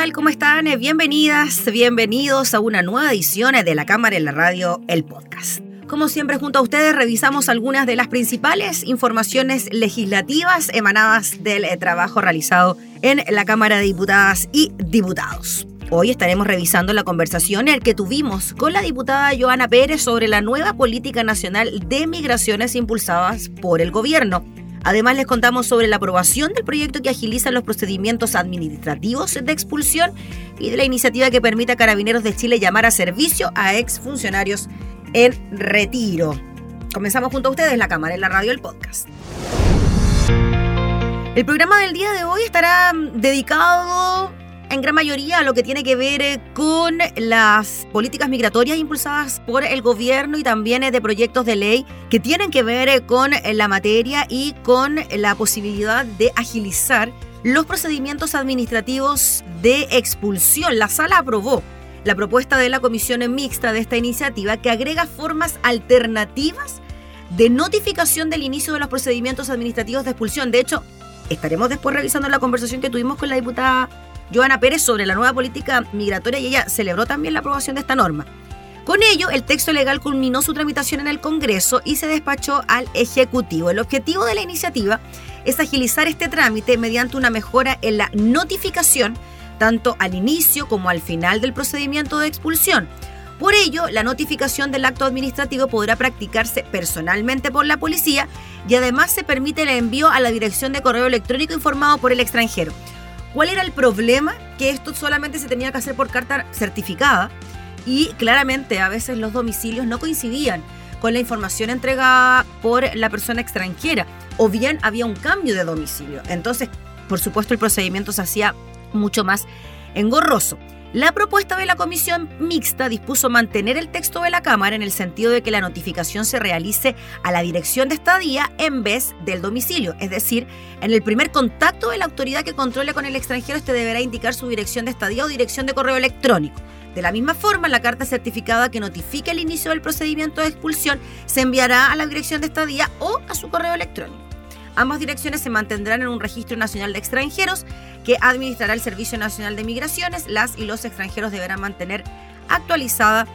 Tal? ¿Cómo están? Bienvenidas, bienvenidos a una nueva edición de La Cámara en la Radio, el podcast. Como siempre, junto a ustedes revisamos algunas de las principales informaciones legislativas emanadas del eh, trabajo realizado en la Cámara de Diputadas y Diputados. Hoy estaremos revisando la conversación que tuvimos con la diputada Joana Pérez sobre la nueva política nacional de migraciones impulsadas por el gobierno. Además, les contamos sobre la aprobación del proyecto que agiliza los procedimientos administrativos de expulsión y de la iniciativa que permite a Carabineros de Chile llamar a servicio a exfuncionarios en retiro. Comenzamos junto a ustedes la cámara, en la radio, el podcast. El programa del día de hoy estará dedicado en gran mayoría lo que tiene que ver eh, con las políticas migratorias impulsadas por el gobierno y también eh, de proyectos de ley que tienen que ver eh, con la materia y con la posibilidad de agilizar los procedimientos administrativos de expulsión. La sala aprobó la propuesta de la comisión mixta de esta iniciativa que agrega formas alternativas de notificación del inicio de los procedimientos administrativos de expulsión. De hecho, estaremos después revisando la conversación que tuvimos con la diputada Joana Pérez sobre la nueva política migratoria y ella celebró también la aprobación de esta norma. Con ello, el texto legal culminó su tramitación en el Congreso y se despachó al Ejecutivo. El objetivo de la iniciativa es agilizar este trámite mediante una mejora en la notificación tanto al inicio como al final del procedimiento de expulsión. Por ello, la notificación del acto administrativo podrá practicarse personalmente por la policía y además se permite el envío a la dirección de correo electrónico informado por el extranjero. ¿Cuál era el problema? Que esto solamente se tenía que hacer por carta certificada y claramente a veces los domicilios no coincidían con la información entregada por la persona extranjera o bien había un cambio de domicilio. Entonces, por supuesto, el procedimiento se hacía mucho más engorroso. La propuesta de la comisión mixta dispuso mantener el texto de la Cámara en el sentido de que la notificación se realice a la dirección de estadía en vez del domicilio. Es decir, en el primer contacto de la autoridad que controle con el extranjero, este deberá indicar su dirección de estadía o dirección de correo electrónico. De la misma forma, la carta certificada que notifique el inicio del procedimiento de expulsión se enviará a la dirección de estadía o a su correo electrónico. Ambas direcciones se mantendrán en un registro nacional de extranjeros que administrará el Servicio Nacional de Migraciones. Las y los extranjeros deberán mantener actualizada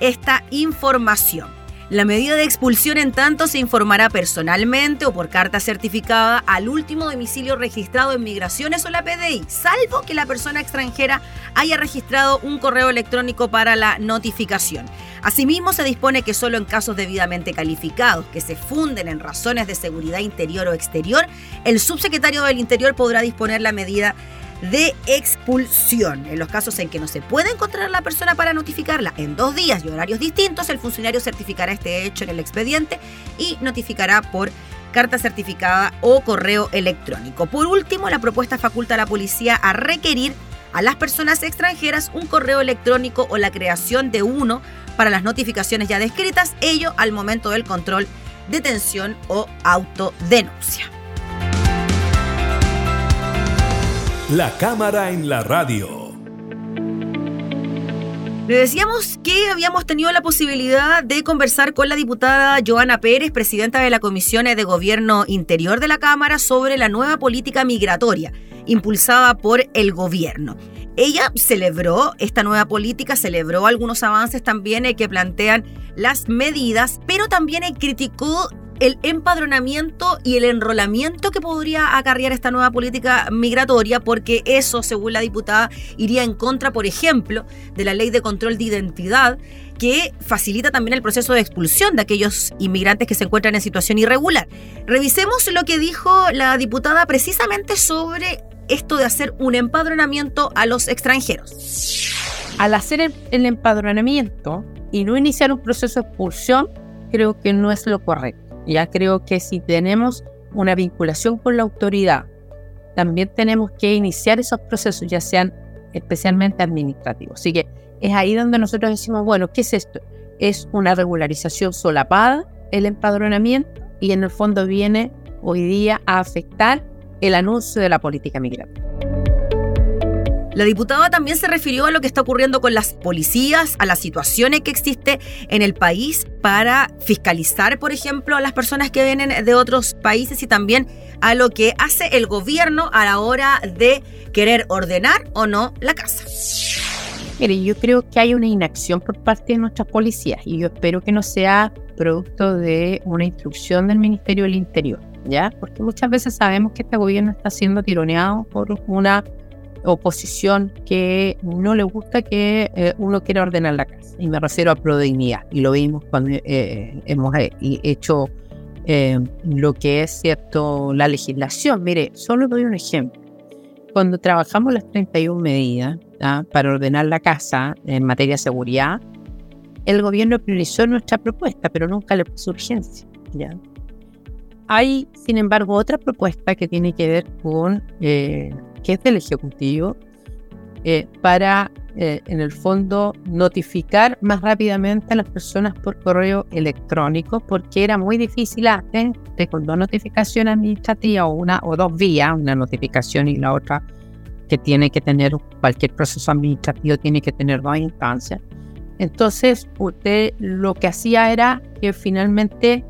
esta información. La medida de expulsión en tanto se informará personalmente o por carta certificada al último domicilio registrado en migraciones o la PDI, salvo que la persona extranjera haya registrado un correo electrónico para la notificación. Asimismo, se dispone que solo en casos debidamente calificados que se funden en razones de seguridad interior o exterior, el subsecretario del Interior podrá disponer la medida de expulsión. En los casos en que no se puede encontrar la persona para notificarla en dos días y horarios distintos, el funcionario certificará este hecho en el expediente y notificará por carta certificada o correo electrónico. Por último, la propuesta faculta a la policía a requerir a las personas extranjeras un correo electrónico o la creación de uno para las notificaciones ya descritas, ello al momento del control, detención o autodenuncia. La cámara en la radio. Le decíamos que habíamos tenido la posibilidad de conversar con la diputada Joana Pérez, presidenta de la Comisión de Gobierno Interior de la Cámara, sobre la nueva política migratoria impulsada por el gobierno. Ella celebró esta nueva política, celebró algunos avances también eh, que plantean las medidas, pero también eh, criticó el empadronamiento y el enrolamiento que podría acarrear esta nueva política migratoria, porque eso, según la diputada, iría en contra, por ejemplo, de la ley de control de identidad, que facilita también el proceso de expulsión de aquellos inmigrantes que se encuentran en situación irregular. Revisemos lo que dijo la diputada precisamente sobre esto de hacer un empadronamiento a los extranjeros. Al hacer el, empadronamiento y no iniciar un proceso de expulsión, creo que no es lo correcto. Ya creo que si tenemos una vinculación con la autoridad también tenemos que iniciar esos procesos, ya sean especialmente administrativos. Así que es ahí donde nosotros decimos, bueno, ¿qué es esto? Es una regularización solapada, el empadronamiento, y en el fondo viene hoy día a afectar el anuncio de la política migratoria. La diputada también se refirió a lo que está ocurriendo con las policías, a las situaciones que existe en el país para fiscalizar, por ejemplo, a las personas que vienen de otros países y también a lo que hace el gobierno a la hora de querer ordenar o no la casa. Mire, yo creo que hay una inacción por parte de nuestras policías y yo espero que no sea producto de una instrucción del Ministerio del Interior, ¿ya? Porque muchas veces sabemos que este gobierno está siendo tironeado por una oposición que no le gusta que eh, uno quiera ordenar la casa. Y me refiero a prodignidad. Y lo vimos cuando eh, eh, hemos hecho lo que es cierto la legislación. Mire, solo doy un ejemplo. Cuando trabajamos las 31 medidas para ordenar la casa en materia de seguridad, el gobierno priorizó nuestra propuesta, pero nunca le puso urgencia. ¿ya? Hay, sin embargo, otra propuesta que tiene que ver con que es del Ejecutivo, eh, para, eh, en el fondo, notificar más rápidamente a las personas por correo electrónico, porque era muy difícil antes, de con dos notificaciones administrativas o una o dos vías, una notificación y la otra que tiene que tener cualquier proceso administrativo, tiene que tener dos instancias. Entonces, usted lo que hacía era que finalmente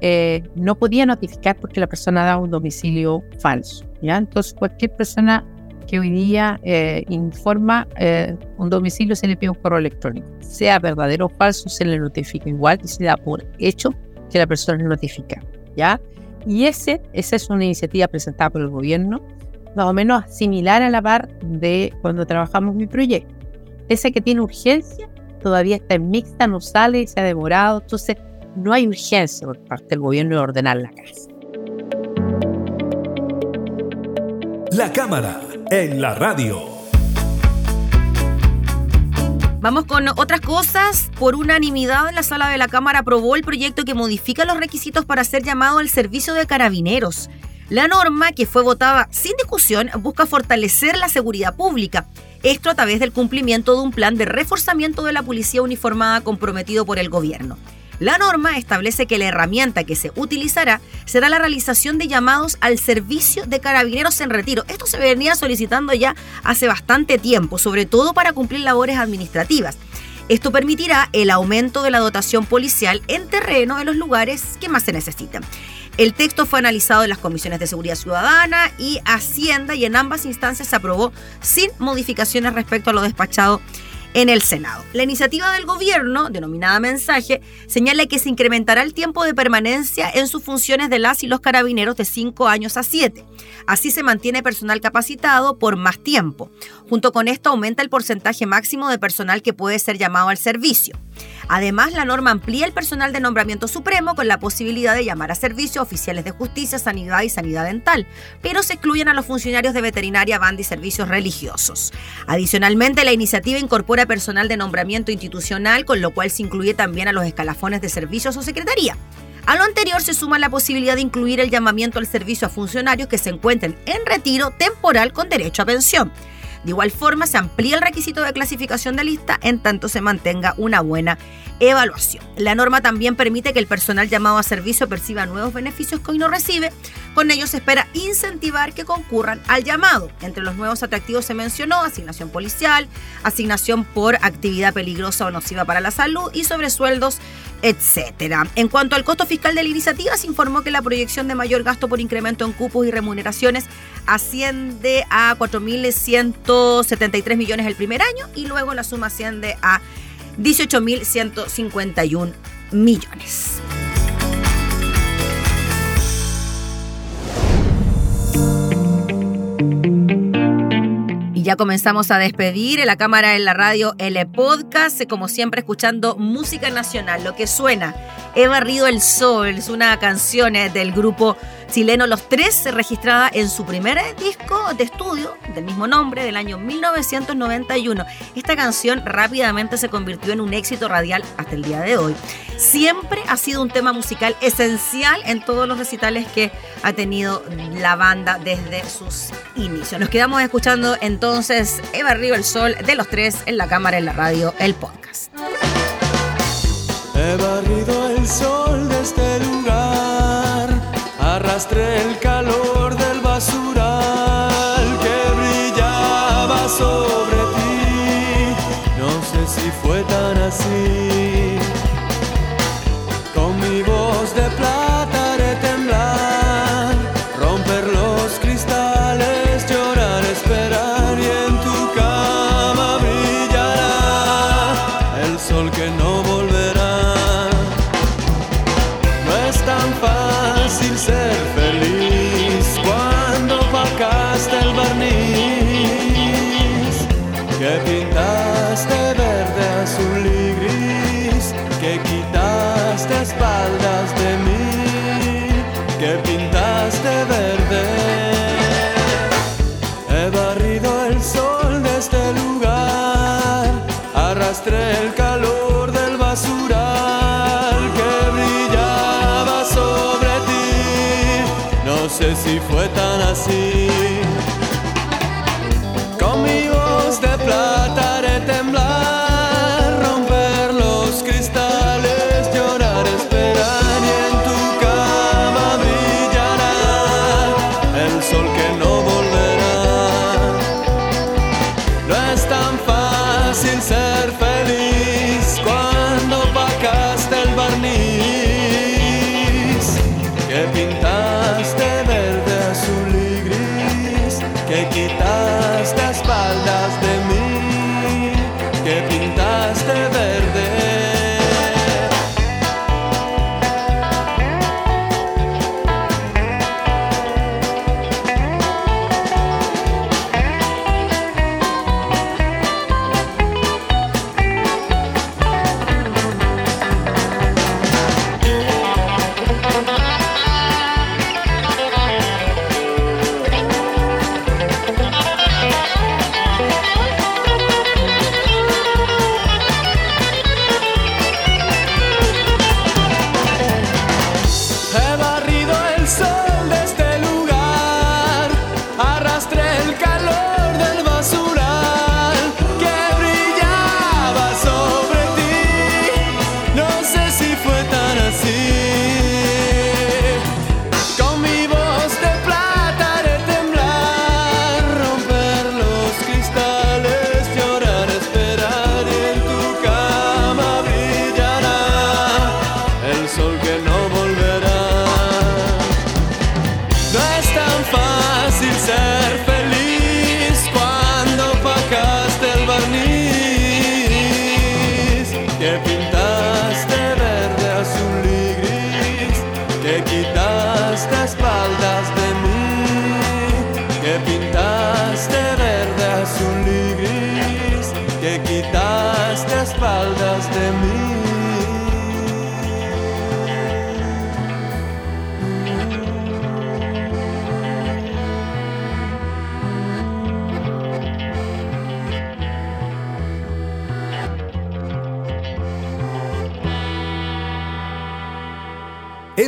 eh, no podía notificar porque la persona daba un domicilio falso. ¿ya? Entonces, cualquier persona que hoy día eh, informa eh, un domicilio se le pide un correo electrónico. Sea verdadero o falso, se le notifica igual y se da por hecho que la persona es notifica. ¿ya? Y ese, esa es una iniciativa presentada por el gobierno, más o menos similar a la par de cuando trabajamos mi proyecto. Ese que tiene urgencia todavía está en mixta, no sale, se ha demorado. Entonces, no hay urgencia por parte del gobierno de ordenar la casa. La cámara en la radio. Vamos con otras cosas. Por unanimidad, en la sala de la Cámara aprobó el proyecto que modifica los requisitos para ser llamado al servicio de carabineros. La norma, que fue votada sin discusión, busca fortalecer la seguridad pública. Esto a través del cumplimiento de un plan de reforzamiento de la policía uniformada comprometido por el gobierno. La norma establece que la herramienta que se utilizará será la realización de llamados al servicio de carabineros en retiro. Esto se venía solicitando ya hace bastante tiempo, sobre todo para cumplir labores administrativas. Esto permitirá el aumento de la dotación policial en terreno en los lugares que más se necesitan. El texto fue analizado en las comisiones de seguridad ciudadana y Hacienda y en ambas instancias se aprobó sin modificaciones respecto a lo despachado en el Senado. La iniciativa del gobierno, denominada mensaje, señala que se incrementará el tiempo de permanencia en sus funciones de las y los carabineros de 5 años a 7. Así se mantiene personal capacitado por más tiempo. Junto con esto aumenta el porcentaje máximo de personal que puede ser llamado al servicio. Además, la norma amplía el personal de nombramiento supremo con la posibilidad de llamar a servicio oficiales de justicia, sanidad y sanidad dental, pero se excluyen a los funcionarios de veterinaria, banda y servicios religiosos. Adicionalmente, la iniciativa incorpora personal de nombramiento institucional, con lo cual se incluye también a los escalafones de servicios o secretaría. A lo anterior se suma la posibilidad de incluir el llamamiento al servicio a funcionarios que se encuentren en retiro temporal con derecho a pensión. De igual forma, se amplía el requisito de clasificación de lista en tanto se mantenga una buena evaluación. La norma también permite que el personal llamado a servicio perciba nuevos beneficios que hoy no recibe. Con ello se espera incentivar que concurran al llamado. Entre los nuevos atractivos se mencionó asignación policial, asignación por actividad peligrosa o nociva para la salud y sobresueldos etcétera. En cuanto al costo fiscal de la iniciativa, se informó que la proyección de mayor gasto por incremento en cupos y remuneraciones asciende a 4.173 millones el primer año y luego la suma asciende a 18.151 millones. Y ya comenzamos a despedir en la cámara, en la radio, el podcast, como siempre escuchando música nacional, lo que suena. He barrido el sol, es una canción eh, del grupo chileno Los Tres, registrada en su primer disco de estudio del mismo nombre del año 1991. Esta canción rápidamente se convirtió en un éxito radial hasta el día de hoy. Siempre ha sido un tema musical esencial en todos los recitales que ha tenido la banda desde sus inicios. Nos quedamos escuchando entonces Eva Río el Sol de Los Tres en la cámara, en la radio, el podcast. He barrido el sol de este lugar, arrastré el calor del basural que brillaba sobre ti. No sé si fue tan así.